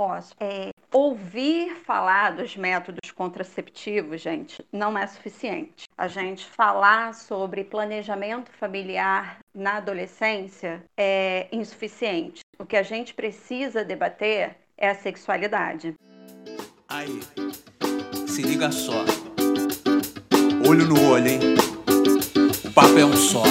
Posso. É, ouvir falar dos métodos contraceptivos, gente, não é suficiente. A gente falar sobre planejamento familiar na adolescência é insuficiente. O que a gente precisa debater é a sexualidade. Aí, se liga só. Olho no olho, hein? O papo é um só.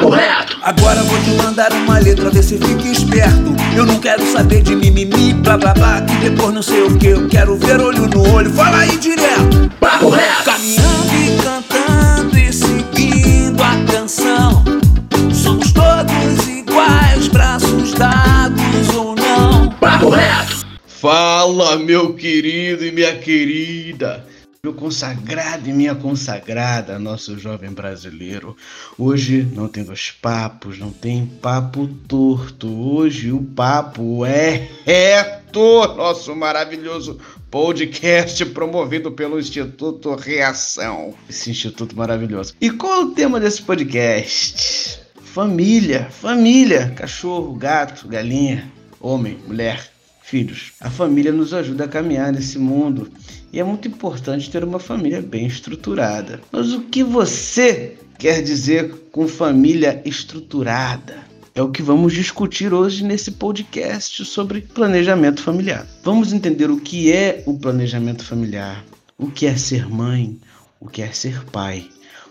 Papo reto! Agora vou te mandar uma letra, vê se fica esperto. Eu não quero saber de mimimi, blá blá blá, que depois não sei o que. Eu quero ver olho no olho, fala aí direto. Papo reto! Caminhando e cantando e seguindo a canção. Somos todos iguais, braços dados ou não. Papo reto! Fala, meu querido e minha querida, meu consagrado e minha consagrada, nosso jovem brasileiro. Hoje não tem dois papos, não tem papo torto. Hoje o papo é reto, nosso maravilhoso podcast promovido pelo Instituto Reação. Esse instituto maravilhoso. E qual é o tema desse podcast? Família, família, cachorro, gato, galinha, homem, mulher filhos. A família nos ajuda a caminhar nesse mundo e é muito importante ter uma família bem estruturada. Mas o que você quer dizer com família estruturada? É o que vamos discutir hoje nesse podcast sobre planejamento familiar. Vamos entender o que é o planejamento familiar, o que é ser mãe, o que é ser pai,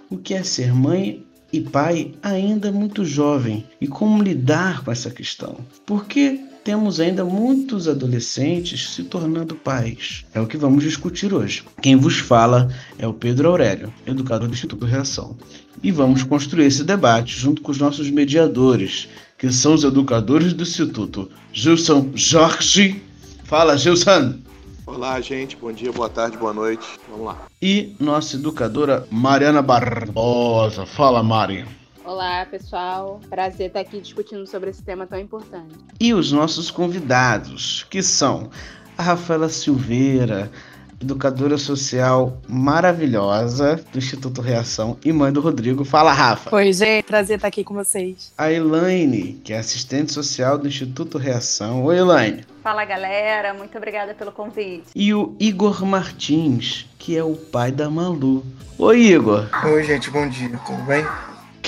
o que é ser mãe e pai ainda muito jovem e como lidar com essa questão. Porque temos ainda muitos adolescentes se tornando pais. É o que vamos discutir hoje. Quem vos fala é o Pedro Aurélio, educador do Instituto Reação. E vamos construir esse debate junto com os nossos mediadores, que são os educadores do Instituto. Gilson Jorge. Fala, Gilson! Olá, gente. Bom dia, boa tarde, boa noite. Vamos lá. E nossa educadora Mariana Barbosa. Fala, Mari. Olá, pessoal. Prazer estar aqui discutindo sobre esse tema tão importante. E os nossos convidados, que são a Rafaela Silveira, educadora social maravilhosa do Instituto Reação e mãe do Rodrigo. Fala, Rafa. Oi, gente. Prazer estar aqui com vocês. A Elaine, que é assistente social do Instituto Reação. Oi, Elaine. Fala, galera. Muito obrigada pelo convite. E o Igor Martins, que é o pai da Malu. Oi, Igor. Oi, gente. Bom dia. Tudo bem?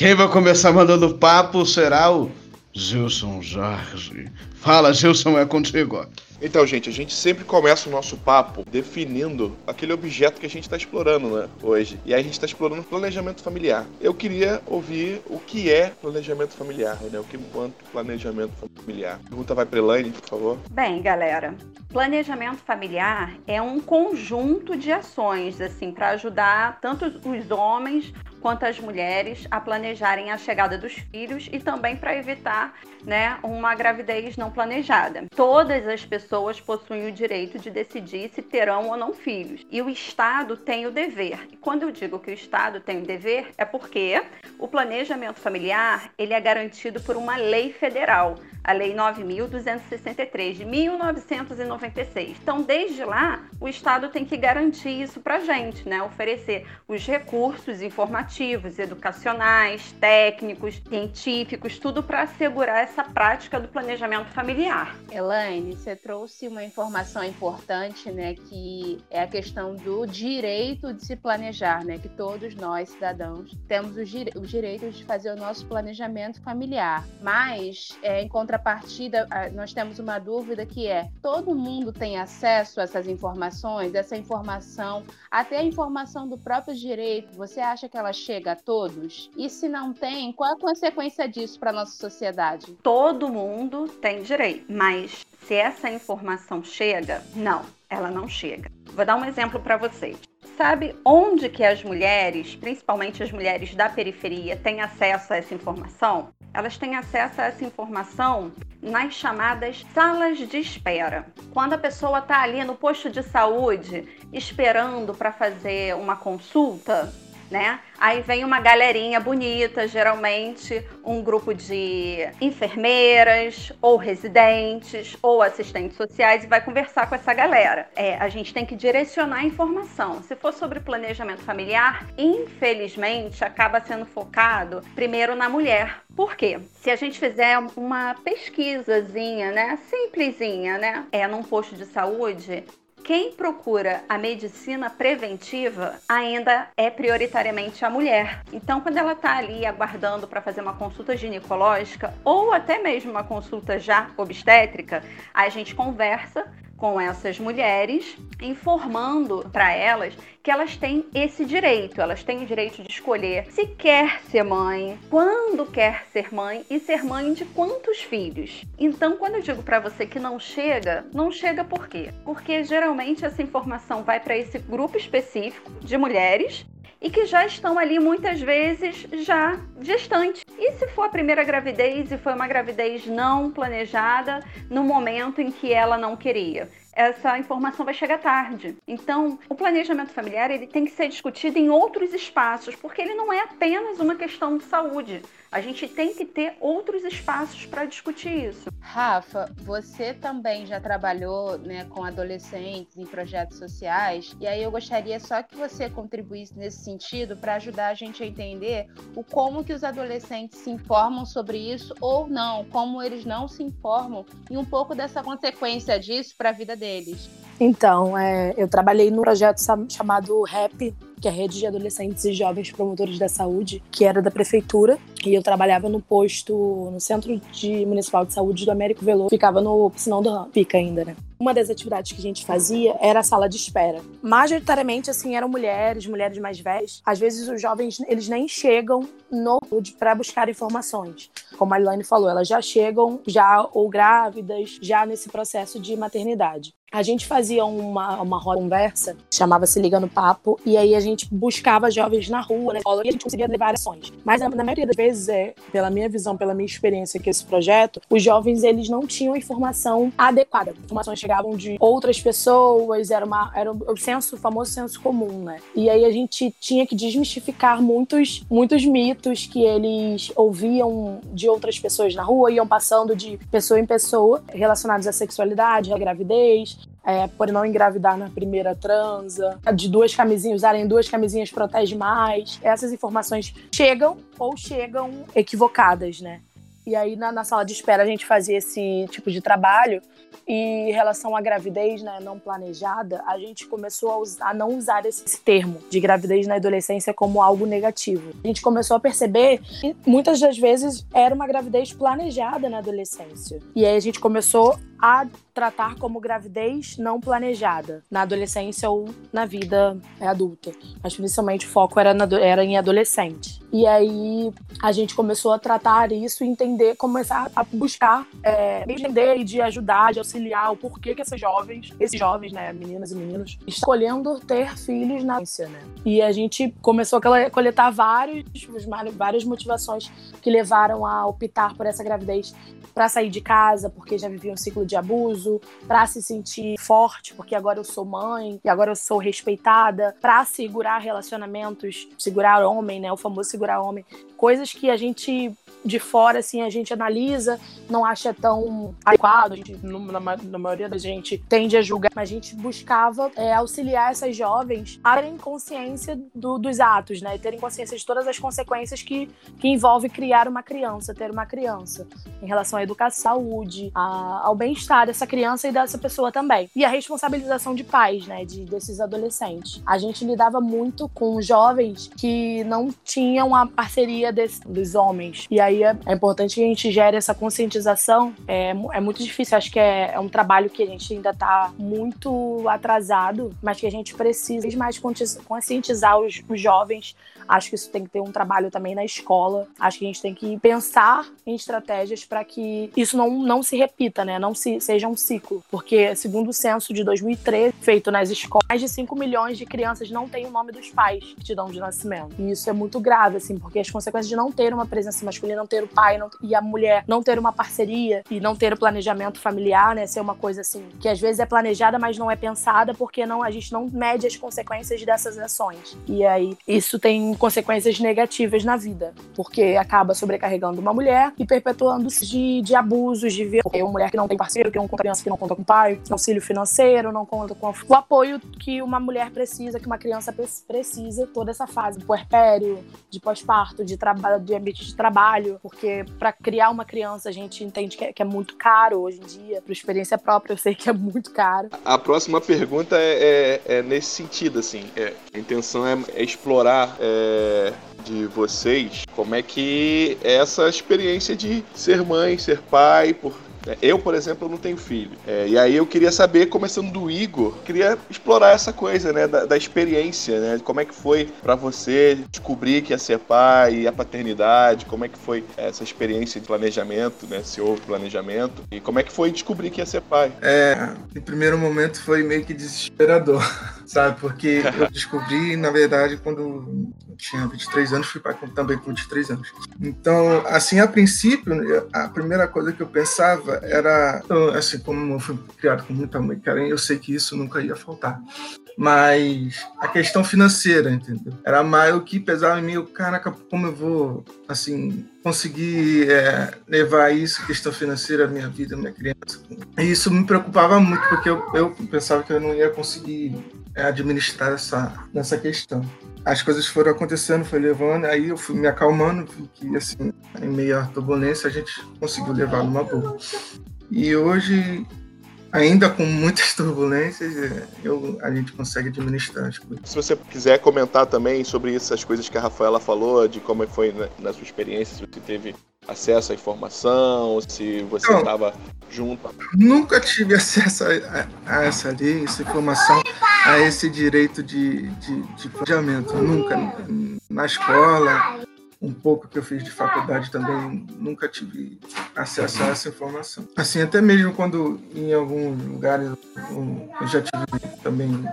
Quem vai começar mandando papo será o Gilson Jorge. Fala, Gilson, é contigo. Então, gente, a gente sempre começa o nosso papo definindo aquele objeto que a gente está explorando né, hoje. E aí a gente está explorando planejamento familiar. Eu queria ouvir o que é planejamento familiar, né? O que enquanto planejamento familiar. Pergunta vai para Elaine, por favor. Bem, galera, planejamento familiar é um conjunto de ações, assim, para ajudar tanto os homens quanto as mulheres a planejarem a chegada dos filhos e também para evitar né, uma gravidez não planejada. Todas as pessoas possuem o direito de decidir se terão ou não filhos. E o Estado tem o dever. E quando eu digo que o Estado tem o dever, é porque o planejamento familiar ele é garantido por uma lei federal, a Lei 9.263 de 1996. Então, desde lá, o Estado tem que garantir isso para gente, né? Oferecer os recursos informativos, educacionais, técnicos, científicos, tudo para assegurar essa prática do planejamento familiar. Elaine, você trouxe uma informação importante, né, que é a questão do direito de se planejar, né, que todos nós cidadãos temos os, dire os direitos de fazer o nosso planejamento familiar. Mas, é, em contrapartida, nós temos uma dúvida que é: todo mundo tem acesso a essas informações, essa informação, até a informação do próprio direito? Você acha que ela chega a todos? E se não tem, qual a consequência disso para nossa sociedade? Todo mundo tem direito, mas se essa informação chega, não, ela não chega. Vou dar um exemplo para vocês. Sabe onde que as mulheres, principalmente as mulheres da periferia, têm acesso a essa informação? Elas têm acesso a essa informação nas chamadas salas de espera. Quando a pessoa está ali no posto de saúde esperando para fazer uma consulta, né? Aí vem uma galerinha bonita, geralmente um grupo de enfermeiras, ou residentes, ou assistentes sociais, e vai conversar com essa galera. É, a gente tem que direcionar a informação. Se for sobre planejamento familiar, infelizmente acaba sendo focado primeiro na mulher. Por quê? Se a gente fizer uma pesquisazinha, né, simplesinha, né, é num posto de saúde, quem procura a medicina preventiva ainda é prioritariamente a mulher. Então, quando ela está ali aguardando para fazer uma consulta ginecológica ou até mesmo uma consulta já obstétrica, a gente conversa com essas mulheres, informando para elas que elas têm esse direito, elas têm o direito de escolher se quer ser mãe, quando quer ser mãe e ser mãe de quantos filhos. Então, quando eu digo para você que não chega, não chega por quê? Porque geralmente essa informação vai para esse grupo específico de mulheres e que já estão ali muitas vezes já gestantes. E se for a primeira gravidez e foi uma gravidez não planejada no momento em que ela não queria? Essa informação vai chegar tarde. Então, o planejamento familiar ele tem que ser discutido em outros espaços, porque ele não é apenas uma questão de saúde. A gente tem que ter outros espaços para discutir isso. Rafa, você também já trabalhou né, com adolescentes em projetos sociais, e aí eu gostaria só que você contribuísse nesse sentido para ajudar a gente a entender o como que os adolescentes se informam sobre isso ou não, como eles não se informam e um pouco dessa consequência disso para a vida deles. Então, é, eu trabalhei num projeto chamado RAP, que é a Rede de Adolescentes e Jovens Promotores da Saúde, que era da prefeitura. E eu trabalhava no posto, no Centro de Municipal de Saúde do Américo Veloso, ficava no Piscinão do fica ainda, né? Uma das atividades que a gente fazia era a sala de espera. Majoritariamente, assim, eram mulheres, mulheres mais velhas. Às vezes os jovens, eles nem chegam no para buscar informações. Como a Ilane falou, elas já chegam já ou grávidas, já nesse processo de maternidade. A gente fazia uma, uma roda conversa, chamava-se Liga no Papo, e aí a gente buscava jovens na rua, na escola, e a gente conseguia levar ações. Mas na, na, maioria das vezes, é, pela minha visão, pela minha experiência com esse projeto, os jovens eles não tinham informação adequada. Informações chegavam de outras pessoas, era, uma, era o senso, o famoso senso comum, né? E aí a gente tinha que desmistificar muitos, muitos mitos que eles ouviam de outras pessoas na rua, iam passando de pessoa em pessoa, relacionados à sexualidade, à gravidez, é, por não engravidar na primeira transa, de duas camisinhas, usarem duas camisinhas protege mais. Essas informações chegam ou chegam equivocadas, né? E aí na, na, sala de espera a gente fazia esse tipo de trabalho e em relação à gravidez né, não planejada, a gente começou a, usar, a, não usar esse termo de gravidez na adolescência como algo negativo. A gente começou a perceber que muitas das vezes era uma gravidez planejada na adolescência. E aí a gente começou a tratar como gravidez não planejada na adolescência ou na vida adulta. Mas principalmente o foco era, na, era em adolescente. E aí a gente começou a tratar isso entender, começar a buscar é, entender e de ajudar, de auxiliar o porquê que essas jovens, esses jovens, né, meninas e meninos, escolhendo ter filhos na ciência, né? E a gente começou a coletar vários, várias motivações que levaram a optar por essa gravidez para sair de casa, porque já vivia um ciclo de abuso, para se sentir forte, porque agora eu sou mãe e agora eu sou respeitada, para segurar relacionamentos, segurar homem, né, o famoso segurar homem, coisas que a gente de fora, assim, a gente analisa, não acha tão adequado, a gente, na, na maioria da gente tende a julgar, mas a gente buscava é, auxiliar essas jovens a terem consciência do, dos atos, né? Terem consciência de todas as consequências que, que envolve criar uma criança, ter uma criança, em relação à educação, à saúde, a, ao bem-estar dessa criança e dessa pessoa também. E a responsabilização de pais, né? De, desses adolescentes. A gente lidava muito com jovens que não tinham a parceria desse, dos homens. E aí aí é, é, importante que a gente gere essa conscientização. É, é muito difícil, acho que é, é um trabalho que a gente ainda está muito atrasado, mas que a gente precisa mais conscientizar os, os jovens Acho que isso tem que ter um trabalho também na escola. Acho que a gente tem que pensar em estratégias para que isso não, não se repita, né? Não se seja um ciclo. Porque, segundo o censo de 2013, feito nas escolas, mais de 5 milhões de crianças não têm o nome dos pais que te dão de nascimento. E isso é muito grave, assim, porque as consequências de não ter uma presença masculina, não ter o pai não, e a mulher não ter uma parceria e não ter o planejamento familiar, né? Ser uma coisa assim, que às vezes é planejada, mas não é pensada, porque não, a gente não mede as consequências dessas ações. E aí, isso tem consequências negativas na vida, porque acaba sobrecarregando uma mulher e perpetuando de, de abusos, de ver uma mulher que não tem parceiro, que não conta criança, que não conta com pai, auxílio financeiro, não conta com o apoio que uma mulher precisa, que uma criança precisa, toda essa fase, do puerpério, de pós-parto, de trabalho, de ambiente de trabalho, porque para criar uma criança a gente entende que é, que é muito caro hoje em dia, por experiência própria eu sei que é muito caro. A próxima pergunta é, é, é nesse sentido, assim, é, a intenção é, é explorar é, de vocês como é que é essa experiência de ser mãe, ser pai, por eu, por exemplo, não tenho filho. É, e aí eu queria saber, começando do Igor, queria explorar essa coisa, né, da, da experiência, né, como é que foi para você descobrir que ia ser pai e a paternidade, como é que foi essa experiência de planejamento, né, se houve planejamento, e como é que foi descobrir que ia ser pai? É, em primeiro momento foi meio que desesperador, sabe, porque eu descobri, na verdade, quando tinha 23 anos, fui pai também com 23 anos. Então, assim, a princípio, a primeira coisa que eu pensava era, assim, como eu fui criado com muita mãe carinho, eu sei que isso nunca ia faltar. Mas a questão financeira, entendeu? Era mais o que pesava em mim, eu, caraca, como eu vou, assim, conseguir é, levar isso, questão financeira, minha vida, minha criança. E isso me preocupava muito, porque eu, eu pensava que eu não ia conseguir administrar essa, essa questão. As coisas foram acontecendo, foi levando, aí eu fui me acalmando, que assim, em meio à turbulência a gente conseguiu levar numa boa. E hoje, ainda com muitas turbulências, é, eu, a gente consegue administrar as coisas. Se você quiser comentar também sobre essas coisas que a Rafaela falou, de como foi na, na sua experiência, se você teve acesso à informação, se você estava junto. Nunca tive acesso a, a, a, essa lei, essa informação, a esse direito de, de, de planejamento. Nunca. Na escola, um pouco que eu fiz de faculdade também, nunca tive acesso a essa informação. Assim, até mesmo quando em alguns lugares eu já tive também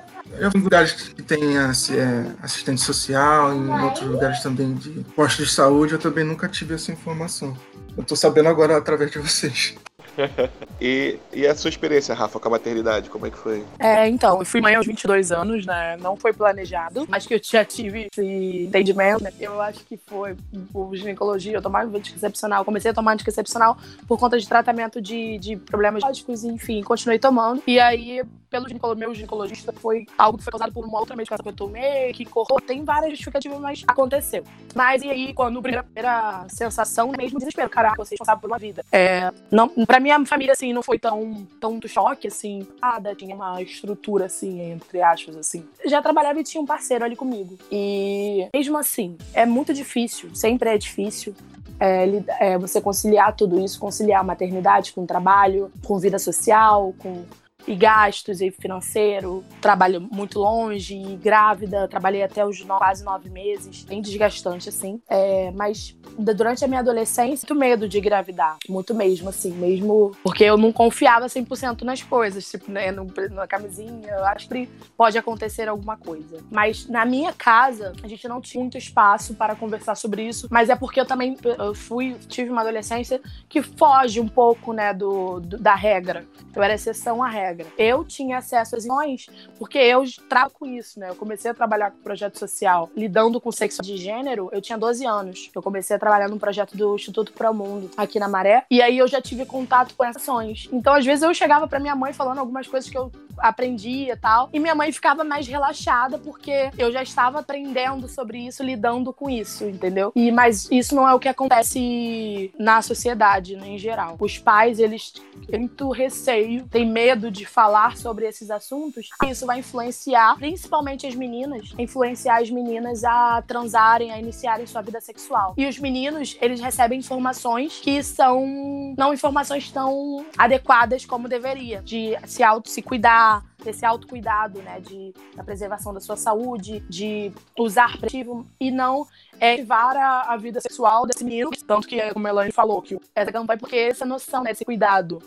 em lugares que tem assim, é, assistente social, em outros lugares também de postos de saúde, eu também nunca tive essa informação. Eu tô sabendo agora através de vocês. e, e a sua experiência, Rafa, com a maternidade, como é que foi? É, então, eu fui mãe aos 22 anos, né? Não foi planejado, mas que eu já tive esse entendimento, né? Eu acho que foi por ginecologia, eu tomava anticoncepcional. Comecei a tomar anticoncepcional por conta de tratamento de, de problemas lógicos, enfim, continuei tomando. E aí, pelo ginecolo, meu ginecologista, foi algo que foi causado por uma outra medicação que eu tomei, que corrou. Tem várias justificativas, mas aconteceu. Mas e aí, quando a primeira sensação, mesmo desespero, caraca, você é responsável por uma vida. É, não, pra minha família, assim, não foi tão, tão choque, assim. Nada, tinha uma estrutura, assim, entre aspas, assim. Já trabalhava e tinha um parceiro ali comigo. E mesmo assim, é muito difícil, sempre é difícil. É, é, você conciliar tudo isso, conciliar a maternidade com o trabalho, com vida social, com e gastos e financeiro, trabalho muito longe, e grávida, trabalhei até os no, quase nove meses, bem desgastante, assim. É, mas durante a minha adolescência, muito medo de engravidar, muito mesmo, assim, mesmo porque eu não confiava 100% nas coisas, tipo, né, na camisinha, eu acho que pode acontecer alguma coisa. Mas na minha casa, a gente não tinha muito espaço para conversar sobre isso, mas é porque eu também eu fui, tive uma adolescência que foge um pouco, né, do, do da regra. Eu era exceção à regra regra. Eu tinha acesso às mães porque eu trago com isso, né? Eu comecei a trabalhar com projeto social lidando com sexo de gênero, eu tinha 12 anos. Eu comecei a trabalhar num projeto do Instituto Pro Mundo aqui na Maré, e aí eu já tive contato com essas ações. Então, às vezes eu chegava para minha mãe falando algumas coisas que eu aprendia e tal, e minha mãe ficava mais relaxada porque eu já estava aprendendo sobre isso, lidando com isso, entendeu? E mas isso não é o que acontece na sociedade, né, em geral. Os pais, eles têm muito receio, têm medo de falar sobre esses assuntos, isso vai influenciar, principalmente as meninas, influenciar as meninas a transarem, a iniciarem sua vida sexual. E os meninos, eles recebem informações que são não informações tão adequadas como deveria, de se auto se cuidar, desse autocuidado, né, de, da preservação da sua saúde, de usar preventivo e não é, ativar a, a, vida sexual desse menino, tanto que, como a Elaine falou, que essa campanha porque essa noção, né, esse cuidado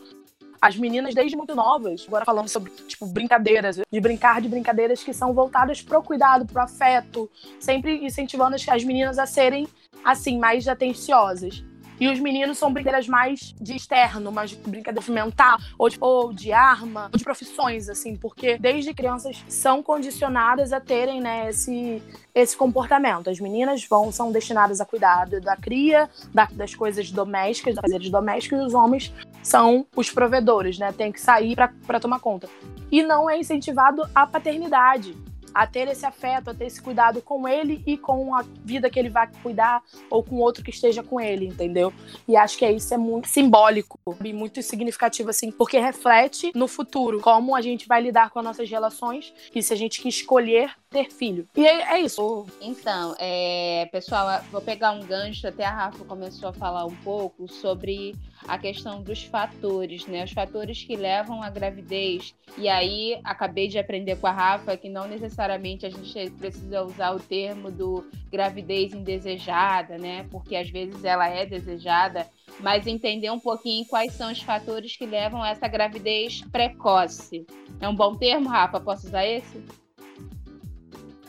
as meninas desde muito novas, agora falando sobre tipo brincadeiras, de brincar de brincadeiras que são voltadas pro cuidado, pro afeto, sempre incentivando as, as meninas a serem assim mais atenciosas. E os meninos são brincadeiras mais de externo, mais brincadeira mental, ou de, ou de arma, ou de profissões, assim, porque desde crianças são condicionadas a terem, né, esse, esse comportamento. As meninas vão, são destinadas a cuidar da cria, da, das coisas domésticas, das coisas domésticas, e os homens são os provedores, né? Tem que sair para tomar conta. E não é incentivado a paternidade a ter esse afeto, a ter esse cuidado com ele e com a vida que ele vai cuidar ou com outro que esteja com ele, entendeu? E acho que isso é muito simbólico e muito significativo, assim, porque reflete no futuro como a gente vai lidar com as nossas relações e se a gente escolher ter filho. E é, é isso. Então, é, pessoal, vou pegar um gancho, até a Rafa começou a falar um pouco sobre a questão dos fatores, né? Os fatores que levam à gravidez. E aí acabei de aprender com a Rafa que não necessariamente a gente precisa usar o termo do gravidez indesejada, né? Porque às vezes ela é desejada, mas entender um pouquinho quais são os fatores que levam a essa gravidez precoce. É um bom termo, Rafa? Posso usar esse?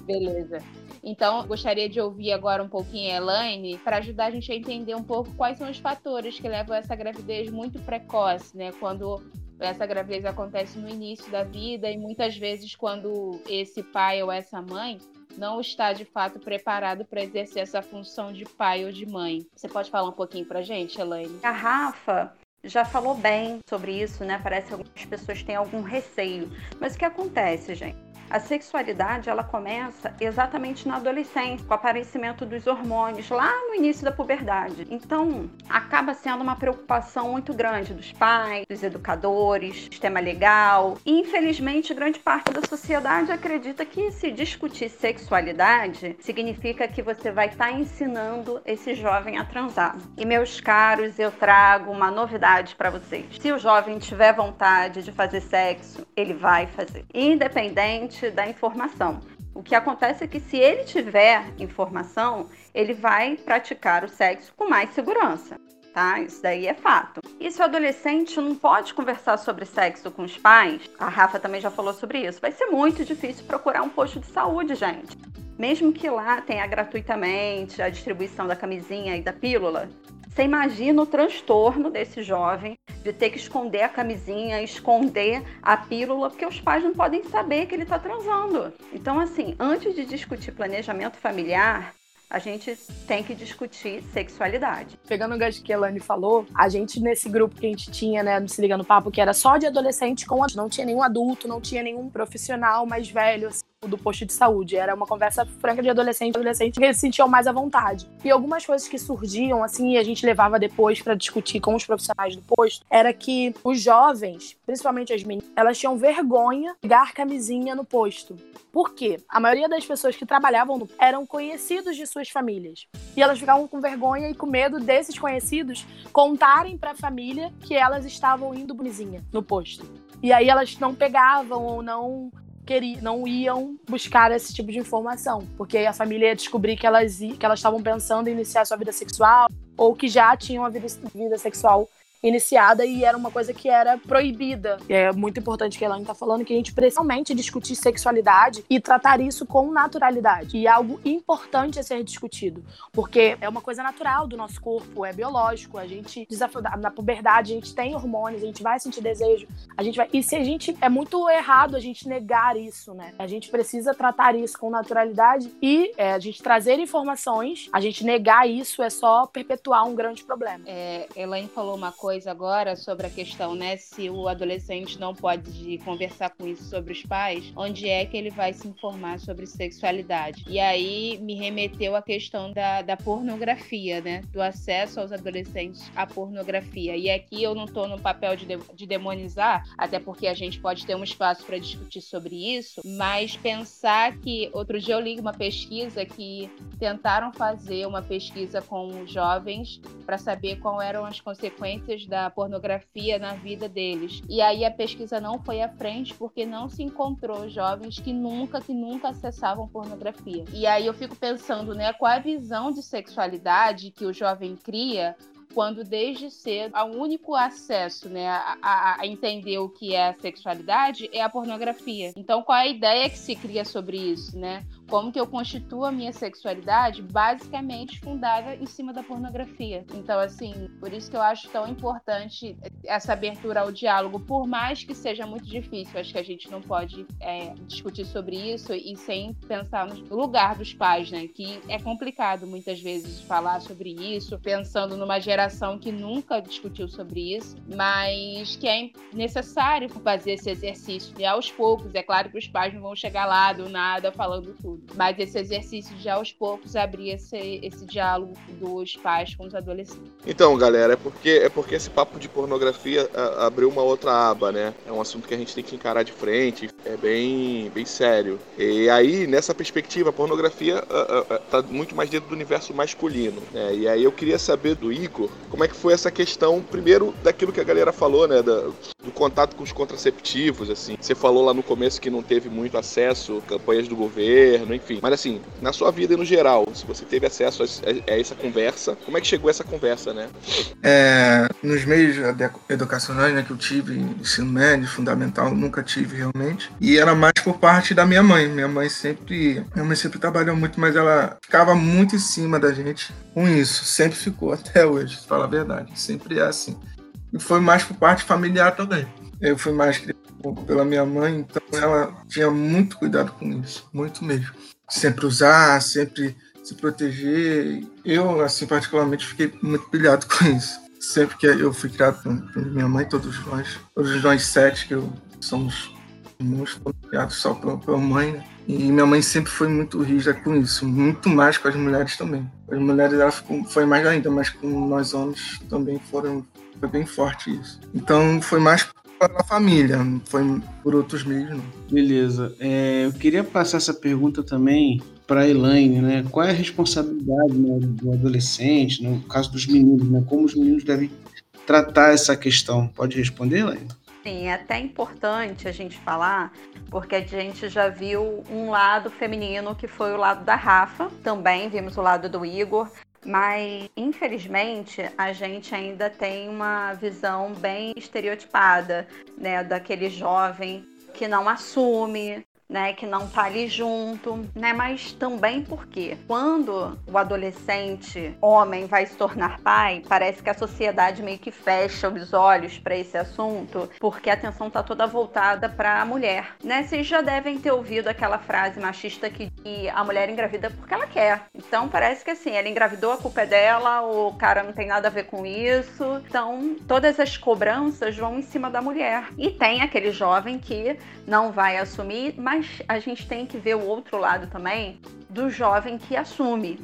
Beleza. Então, gostaria de ouvir agora um pouquinho a Elaine para ajudar a gente a entender um pouco quais são os fatores que levam a essa gravidez muito precoce, né? Quando essa gravidez acontece no início da vida e muitas vezes quando esse pai ou essa mãe não está de fato preparado para exercer essa função de pai ou de mãe. Você pode falar um pouquinho para gente, Elaine? A Rafa já falou bem sobre isso, né? Parece que algumas pessoas têm algum receio. Mas o que acontece, gente? A sexualidade ela começa exatamente na adolescência, com o aparecimento dos hormônios lá no início da puberdade. Então, acaba sendo uma preocupação muito grande dos pais, dos educadores, sistema legal. E infelizmente, grande parte da sociedade acredita que se discutir sexualidade significa que você vai estar tá ensinando esse jovem a transar. E meus caros, eu trago uma novidade para vocês. Se o jovem tiver vontade de fazer sexo, ele vai fazer. Independente da informação. O que acontece é que se ele tiver informação, ele vai praticar o sexo com mais segurança. Tá? Isso daí é fato. E se o adolescente não pode conversar sobre sexo com os pais, a Rafa também já falou sobre isso, vai ser muito difícil procurar um posto de saúde, gente. Mesmo que lá tenha gratuitamente a distribuição da camisinha e da pílula, você imagina o transtorno desse jovem de ter que esconder a camisinha, esconder a pílula, porque os pais não podem saber que ele está transando. Então, assim, antes de discutir planejamento familiar, a gente tem que discutir sexualidade. Pegando o gancho que a Elane falou, a gente nesse grupo que a gente tinha, né, no Se Liga no Papo, que era só de adolescente com não tinha nenhum adulto, não tinha nenhum profissional mais velho, assim, do posto de saúde. Era uma conversa franca de adolescente, adolescente que eles se sentiam mais à vontade. E algumas coisas que surgiam, assim, e a gente levava depois para discutir com os profissionais do posto, era que os jovens, principalmente as meninas, elas tinham vergonha de pegar camisinha no posto. Por quê? A maioria das pessoas que trabalhavam no eram conhecidos de suas famílias. E elas ficavam com vergonha e com medo desses conhecidos contarem para a família que elas estavam indo bonizinha no posto. E aí elas não pegavam ou não queriam, não iam buscar esse tipo de informação, porque a família ia descobrir que elas que elas estavam pensando em iniciar sua vida sexual ou que já tinham a vida, vida sexual iniciada e era uma coisa que era proibida. E é muito importante que a Elaine tá falando que a gente precisa realmente discutir sexualidade e tratar isso com naturalidade. E é algo importante a ser discutido, porque é uma coisa natural do nosso corpo, é biológico. A gente na puberdade a gente tem hormônios, a gente vai sentir desejo, a gente vai e se a gente é muito errado a gente negar isso, né? A gente precisa tratar isso com naturalidade e é, a gente trazer informações, a gente negar isso é só perpetuar um grande problema. É, Elaine falou uma coisa coisa agora sobre a questão, né? Se o adolescente não pode conversar com isso sobre os pais, onde é que ele vai se informar sobre sexualidade? E aí me remeteu à questão da, da pornografia, né? Do acesso aos adolescentes à pornografia. E aqui eu não estou no papel de, de, de demonizar, até porque a gente pode ter um espaço para discutir sobre isso, mas pensar que outro dia eu li uma pesquisa que tentaram fazer uma pesquisa com jovens para saber quais eram as consequências da pornografia na vida deles. E aí a pesquisa não foi à frente porque não se encontrou jovens que nunca, que nunca acessavam pornografia. E aí eu fico pensando, né, qual a visão de sexualidade que o jovem cria quando desde cedo o único acesso né, a, a, entender o que é a sexualidade é a pornografia. Então, qual é a ideia que se cria sobre isso, né? como que eu constituo a minha sexualidade basicamente fundada em cima da pornografia. Então, assim, por isso que eu acho tão importante essa abertura ao diálogo, por mais que seja muito difícil. Acho que a gente não pode é, discutir sobre isso e sem pensar no lugar dos pais, né? Que é complicado muitas vezes falar sobre isso, pensando numa geração que nunca discutiu sobre isso, mas que é necessário fazer esse exercício. E aos poucos, é claro que os pais não vão chegar lá do nada falando tudo mas esse exercício de aos poucos abrir esse, esse diálogo dos pais com os adolescentes. Então, galera, é porque, é porque esse papo de pornografia a, abriu uma outra aba, né? É um assunto que a gente tem que encarar de frente, é bem, bem sério. E aí, nessa perspectiva, a pornografia a, a, tá muito mais dentro do universo masculino, né? E aí eu queria saber do Igor como é que foi essa questão, primeiro, daquilo que a galera falou, né? Da, do contato com os contraceptivos, assim. Você falou lá no começo que não teve muito acesso, campanhas do governo, enfim. Mas assim, na sua vida no geral, se você teve acesso a, a essa conversa, como é que chegou essa conversa, né? É, nos meios educacionais né, que eu tive, ensino médio, fundamental, nunca tive realmente. E era mais por parte da minha mãe. Minha mãe sempre. Minha mãe sempre trabalhou muito, mas ela ficava muito em cima da gente com isso. Sempre ficou até hoje, falar a verdade. Sempre é assim. E foi mais por parte familiar também. Eu fui mais pela minha mãe, então ela tinha muito cuidado com isso, muito mesmo. Sempre usar, sempre se proteger. Eu, assim, particularmente, fiquei muito pilhado com isso. Sempre que eu fui criado por minha mãe, todos nós, todos nós sete que eu, somos fomos criados só pela, pela mãe, né? E minha mãe sempre foi muito rígida com isso, muito mais com as mulheres também. As mulheres ela ficou, foi mais ainda, mas com nós homens também foram foi bem forte isso. Então foi mais pela família, foi por outros meios, não. Beleza. É, eu queria passar essa pergunta também para a Elaine, né? Qual é a responsabilidade né, do adolescente, no caso dos meninos, né? Como os meninos devem tratar essa questão? Pode responder, Elaine? Sim, é até importante a gente falar, porque a gente já viu um lado feminino que foi o lado da Rafa, também vimos o lado do Igor, mas infelizmente a gente ainda tem uma visão bem estereotipada, né, daquele jovem que não assume, né, que não tá ali junto, né, mas também porque quando o adolescente homem vai se tornar pai, parece que a sociedade meio que fecha os olhos para esse assunto, porque a atenção tá toda voltada para a mulher, né? Vocês já devem ter ouvido aquela frase machista que a mulher engravida porque ela quer. Então parece que assim, ela engravidou, a culpa é dela, o cara não tem nada a ver com isso. Então, todas as cobranças vão em cima da mulher. E tem aquele jovem que não vai assumir, mas mas a gente tem que ver o outro lado também do jovem que assume.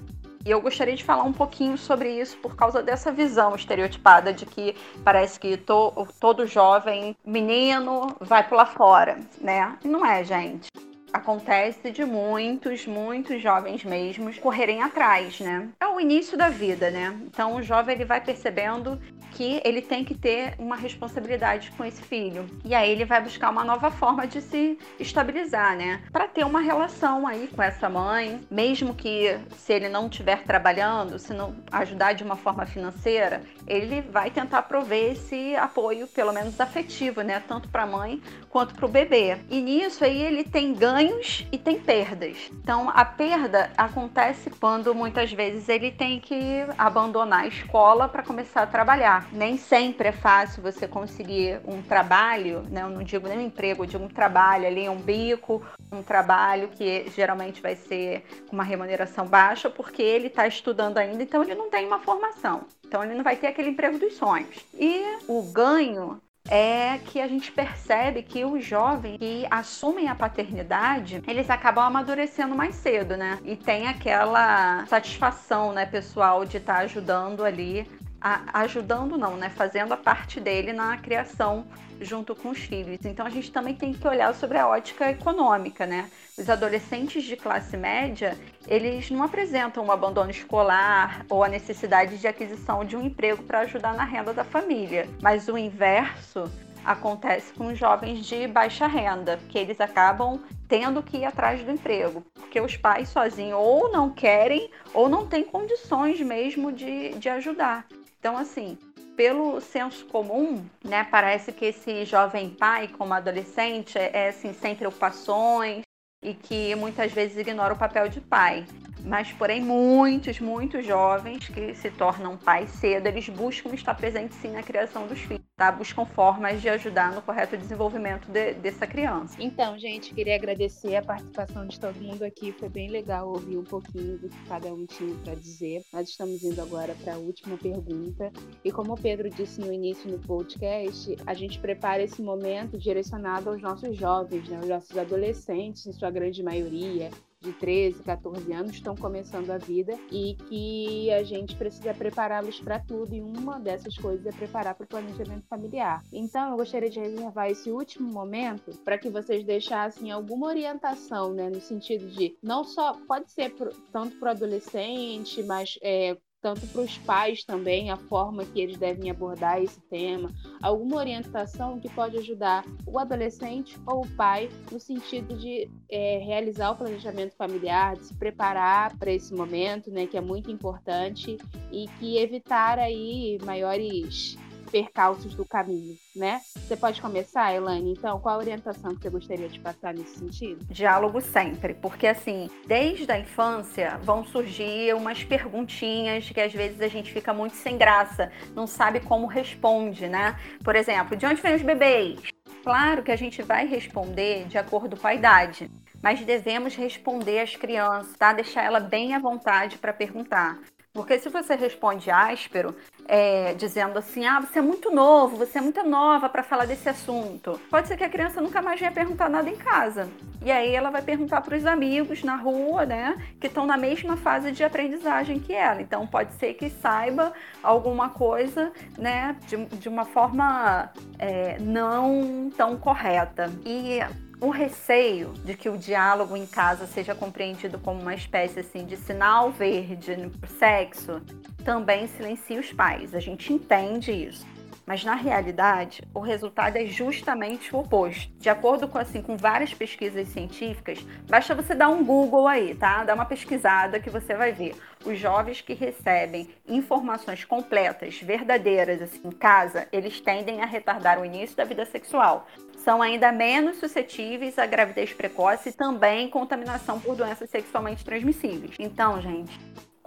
E eu gostaria de falar um pouquinho sobre isso por causa dessa visão estereotipada de que parece que to, todo jovem menino vai pular fora, né? Não é, gente acontece de muitos, muitos jovens mesmos correrem atrás, né? É o início da vida, né? Então o jovem ele vai percebendo que ele tem que ter uma responsabilidade com esse filho. E aí ele vai buscar uma nova forma de se estabilizar, né? Para ter uma relação aí com essa mãe, mesmo que se ele não estiver trabalhando, se não ajudar de uma forma financeira, ele vai tentar prover esse apoio, pelo menos afetivo, né? Tanto para a mãe quanto para o bebê. E nisso aí ele tem ganhos e tem perdas. Então a perda acontece quando muitas vezes ele tem que abandonar a escola para começar a trabalhar nem sempre é fácil você conseguir um trabalho, né? Eu não digo nem um emprego, eu digo um trabalho ali, um bico, um trabalho que geralmente vai ser com uma remuneração baixa, porque ele está estudando ainda, então ele não tem uma formação. Então ele não vai ter aquele emprego dos sonhos. E o ganho é que a gente percebe que os jovens que assumem a paternidade, eles acabam amadurecendo mais cedo, né? E tem aquela satisfação, né, pessoal, de estar tá ajudando ali a, ajudando não, né, fazendo a parte dele na criação junto com os filhos. Então a gente também tem que olhar sobre a ótica econômica, né? Os adolescentes de classe média, eles não apresentam um abandono escolar ou a necessidade de aquisição de um emprego para ajudar na renda da família, mas o inverso acontece com os jovens de baixa renda, que eles acabam tendo que ir atrás do emprego, porque os pais sozinhos ou não querem ou não têm condições mesmo de, de ajudar. Então, assim, pelo senso comum, né, parece que esse jovem pai, como adolescente, é, é assim, sem preocupações e que muitas vezes ignora o papel de pai. Mas, porém, muitos, muitos jovens que se tornam pais cedo, eles buscam estar presentes sim na criação dos filhos, tá? Buscam formas de ajudar no correto desenvolvimento de, dessa criança. Então, gente, queria agradecer a participação de todo mundo aqui. Foi bem legal ouvir um pouquinho do que cada um tinha para dizer. Nós estamos indo agora para a última pergunta. E como o Pedro disse no início do podcast, a gente prepara esse momento direcionado aos nossos jovens, né? aos nossos adolescentes, em sua grande maioria, de 13, 14 anos estão começando a vida e que a gente precisa prepará-los para tudo e uma dessas coisas é preparar para o planejamento familiar. Então, eu gostaria de reservar esse último momento para que vocês deixassem alguma orientação, né, no sentido de não só pode ser pro, tanto para o adolescente, mas é, tanto para os pais também, a forma que eles devem abordar esse tema, alguma orientação que pode ajudar o adolescente ou o pai no sentido de é, realizar o planejamento familiar, de se preparar para esse momento, né, que é muito importante e que evitar aí maiores percalços do caminho, né? Você pode começar, Elaine? Então, qual a orientação que você gostaria de passar nesse sentido? Diálogo sempre, porque assim, desde a infância vão surgir umas perguntinhas que às vezes a gente fica muito sem graça, não sabe como responde, né? Por exemplo, de onde vêm os bebês? Claro que a gente vai responder de acordo com a idade, mas devemos responder às crianças, tá? Deixar ela bem à vontade para perguntar. Porque se você responde áspero, é, dizendo assim, ah, você é muito novo, você é muito nova para falar desse assunto, pode ser que a criança nunca mais venha perguntar nada em casa. E aí ela vai perguntar para os amigos na rua, né, que estão na mesma fase de aprendizagem que ela. Então pode ser que saiba alguma coisa, né, de, de uma forma é, não tão correta. E o receio de que o diálogo em casa seja compreendido como uma espécie assim de sinal verde para sexo também silencia os pais. A gente entende isso. Mas na realidade, o resultado é justamente o oposto. De acordo com assim com várias pesquisas científicas, basta você dar um Google aí, tá? Dá uma pesquisada que você vai ver. Os jovens que recebem informações completas, verdadeiras assim em casa, eles tendem a retardar o início da vida sexual são ainda menos suscetíveis à gravidez precoce e também contaminação por doenças sexualmente transmissíveis. Então, gente,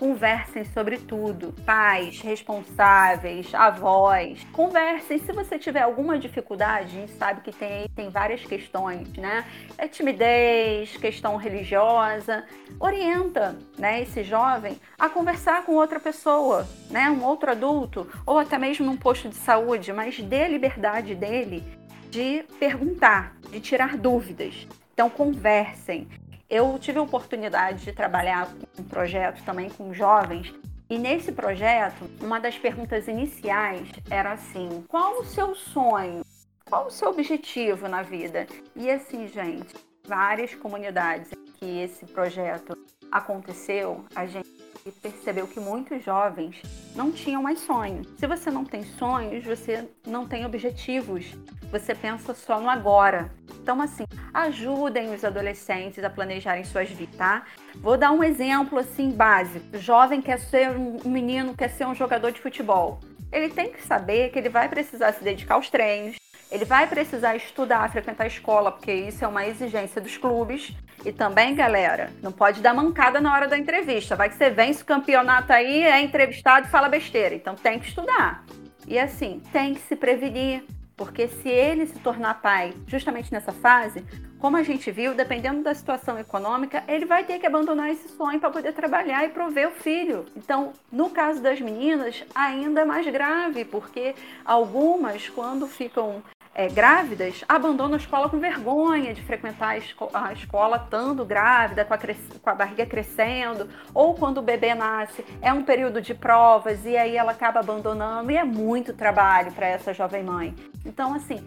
conversem sobre tudo. Pais, responsáveis, avós, conversem. Se você tiver alguma dificuldade, a gente sabe que tem, tem várias questões, né? É timidez, questão religiosa. Orienta né, esse jovem a conversar com outra pessoa, né? Um outro adulto, ou até mesmo num posto de saúde, mas dê liberdade dele de perguntar, de tirar dúvidas. Então, conversem. Eu tive a oportunidade de trabalhar um projeto também com jovens. E nesse projeto, uma das perguntas iniciais era assim: qual o seu sonho? Qual o seu objetivo na vida? E assim, gente, várias comunidades que esse projeto aconteceu, a gente e percebeu que muitos jovens não tinham mais sonhos. Se você não tem sonhos, você não tem objetivos. Você pensa só no agora. Então, assim, ajudem os adolescentes a planejarem suas vidas, tá? Vou dar um exemplo assim básico. O jovem quer ser um menino, quer ser um jogador de futebol. Ele tem que saber que ele vai precisar se dedicar aos treinos, ele vai precisar estudar, frequentar a escola, porque isso é uma exigência dos clubes. E também, galera, não pode dar mancada na hora da entrevista. Vai que você vence o campeonato aí, é entrevistado e fala besteira. Então tem que estudar. E assim, tem que se prevenir. Porque se ele se tornar pai justamente nessa fase, como a gente viu, dependendo da situação econômica, ele vai ter que abandonar esse sonho para poder trabalhar e prover o filho. Então, no caso das meninas, ainda é mais grave, porque algumas, quando ficam é, grávidas abandonam a escola com vergonha de frequentar a, esco a escola estando grávida, com a, com a, barriga crescendo, ou quando o bebê nasce, é um período de provas e aí ela acaba abandonando, e é muito trabalho para essa jovem mãe. Então, assim,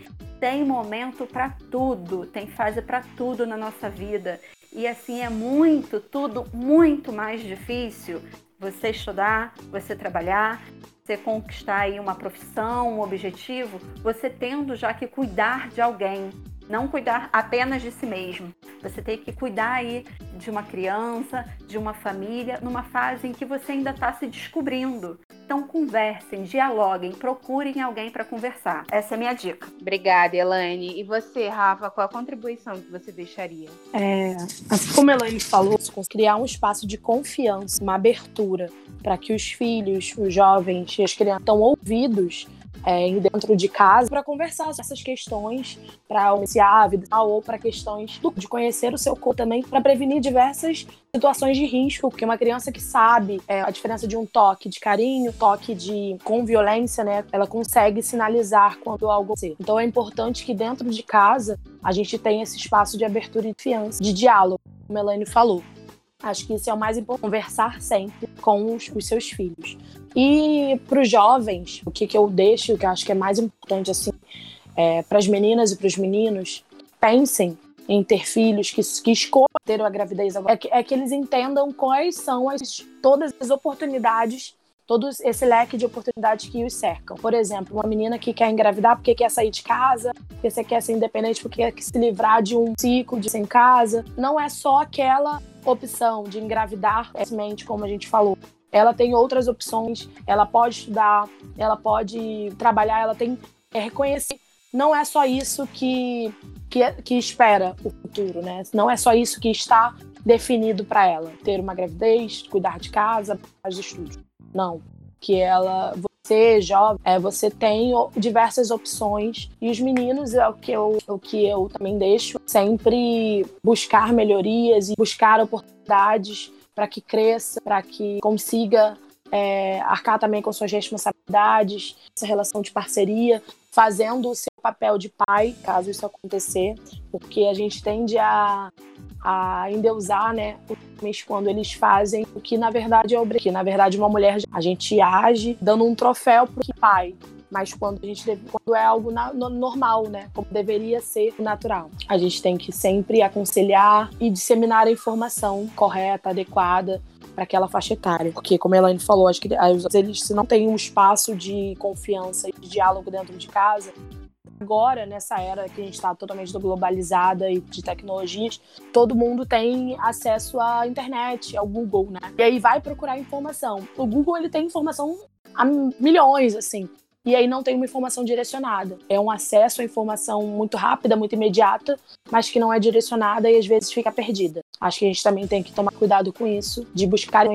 tem momento para tudo, tem fase para tudo na nossa vida. E assim é muito, tudo muito mais difícil você estudar, você trabalhar, você conquistar aí uma profissão, um objetivo, você tendo já que cuidar de alguém, não cuidar apenas de si mesmo. Você tem que cuidar aí de uma criança, de uma família, numa fase em que você ainda está se descobrindo. Então conversem, dialoguem, procurem alguém para conversar. Essa é a minha dica. Obrigada, Elaine. E você, Rafa, qual a contribuição que você deixaria? É, assim como a Elaine falou, criar um espaço de confiança, uma abertura para que os filhos, os jovens e as crianças estão ouvidos é, dentro de casa para conversar essas questões, para a vida ou para questões de conhecer o seu corpo também, para prevenir diversas situações de risco, porque uma criança que sabe é, a diferença de um toque de carinho, toque de com violência, né, ela consegue sinalizar quando algo assim. Então é importante que dentro de casa a gente tenha esse espaço de abertura e confiança, de diálogo, como a Elaine falou. Acho que isso é o mais importante, conversar sempre com os, os seus filhos. E para os jovens, o que, que eu deixo, que eu acho que é mais importante, assim, é, para as meninas e para os meninos, pensem em ter filhos, que, que escolham ter a gravidez agora, é que, é que eles entendam quais são as, todas as oportunidades todo esse leque de oportunidades que os cercam. Por exemplo, uma menina que quer engravidar porque quer sair de casa, porque você quer ser independente porque quer se livrar de um ciclo de ser em casa. Não é só aquela opção de engravidar, como a gente falou. Ela tem outras opções, ela pode estudar, ela pode trabalhar, ela tem é reconhecer. Não é só isso que, que, que espera o futuro, né? Não é só isso que está definido para ela. Ter uma gravidez, cuidar de casa, fazer estudos. Não. Que ela, você jovem, é, você tem diversas opções e os meninos é o que eu, o que eu também deixo sempre buscar melhorias e buscar oportunidades para que cresça, para que consiga é, arcar também com suas responsabilidades, essa relação de parceria, fazendo o seu papel de pai, caso isso acontecer, porque a gente tende a a endeusar, né, homens quando eles fazem o que na verdade é o que na verdade uma mulher a gente age dando um troféu pro pai, mas quando a gente quando é algo na, no, normal, né, como deveria ser natural. A gente tem que sempre aconselhar e disseminar a informação correta, adequada para aquela faixa etária, porque como a Elaine falou, acho que eles se não tem um espaço de confiança e de diálogo dentro de casa, agora, nessa era que a gente está totalmente globalizada e de tecnologias, todo mundo tem acesso à internet, ao Google, né? E aí vai procurar informação. O Google, ele tem informação a milhões, assim. E aí não tem uma informação direcionada. É um acesso à informação muito rápida, muito imediata, mas que não é direcionada e às vezes fica perdida. Acho que a gente também tem que tomar cuidado com isso, de buscar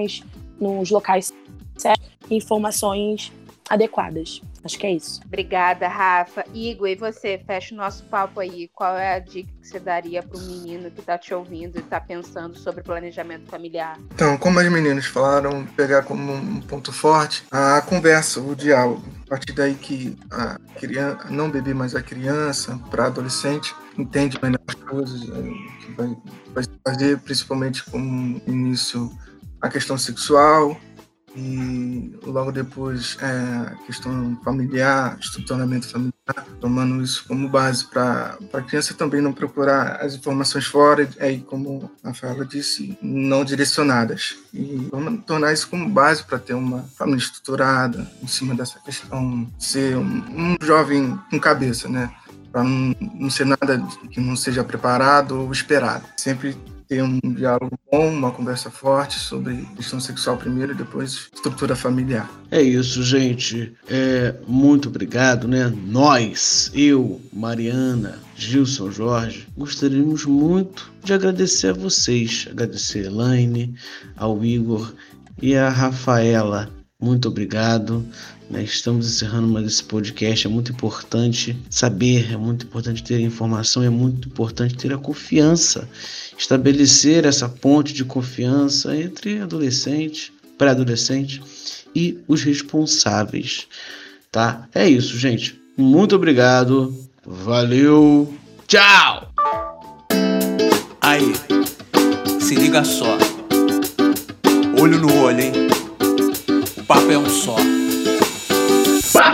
nos locais certos informações adequadas. Acho que é isso. Obrigada, Rafa. Igor, e você? Fecha o nosso papo aí. Qual é a dica que você daria para o menino que está te ouvindo e está pensando sobre planejamento familiar? Então, como as meninas falaram, pegar como um ponto forte a conversa, o diálogo. A partir daí que a criança, não bebê, mas a criança, para adolescente, entende melhor as coisas, é, que vai, vai fazer, principalmente como início a questão sexual, e logo depois é, questão familiar, estruturamento familiar, tomando isso como base para a criança também não procurar as informações fora, aí como a Rafaela disse, não direcionadas. E vamos tornar isso como base para ter uma família estruturada em cima dessa questão, ser um, um jovem com cabeça, né? Para não, não ser nada que não seja preparado ou esperado. Sempre ter um diálogo bom, uma conversa forte sobre questão sexual primeiro e depois estrutura familiar. É isso, gente. É, muito obrigado, né? Nós, eu, Mariana, Gilson Jorge, gostaríamos muito de agradecer a vocês, agradecer a Elaine, ao Igor e a Rafaela. Muito obrigado. Né? Estamos encerrando mais esse podcast. É muito importante saber, é muito importante ter informação, é muito importante ter a confiança, estabelecer essa ponte de confiança entre adolescente, pré-adolescente e os responsáveis. Tá? É isso, gente. Muito obrigado. Valeu. Tchau. Aí, se liga só. Olho no olho, hein? O papo é um só.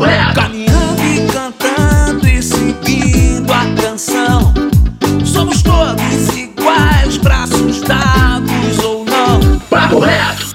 reto. Caminhando e cantando e seguindo a canção. Somos todos iguais, braços dados ou não. Papo reto.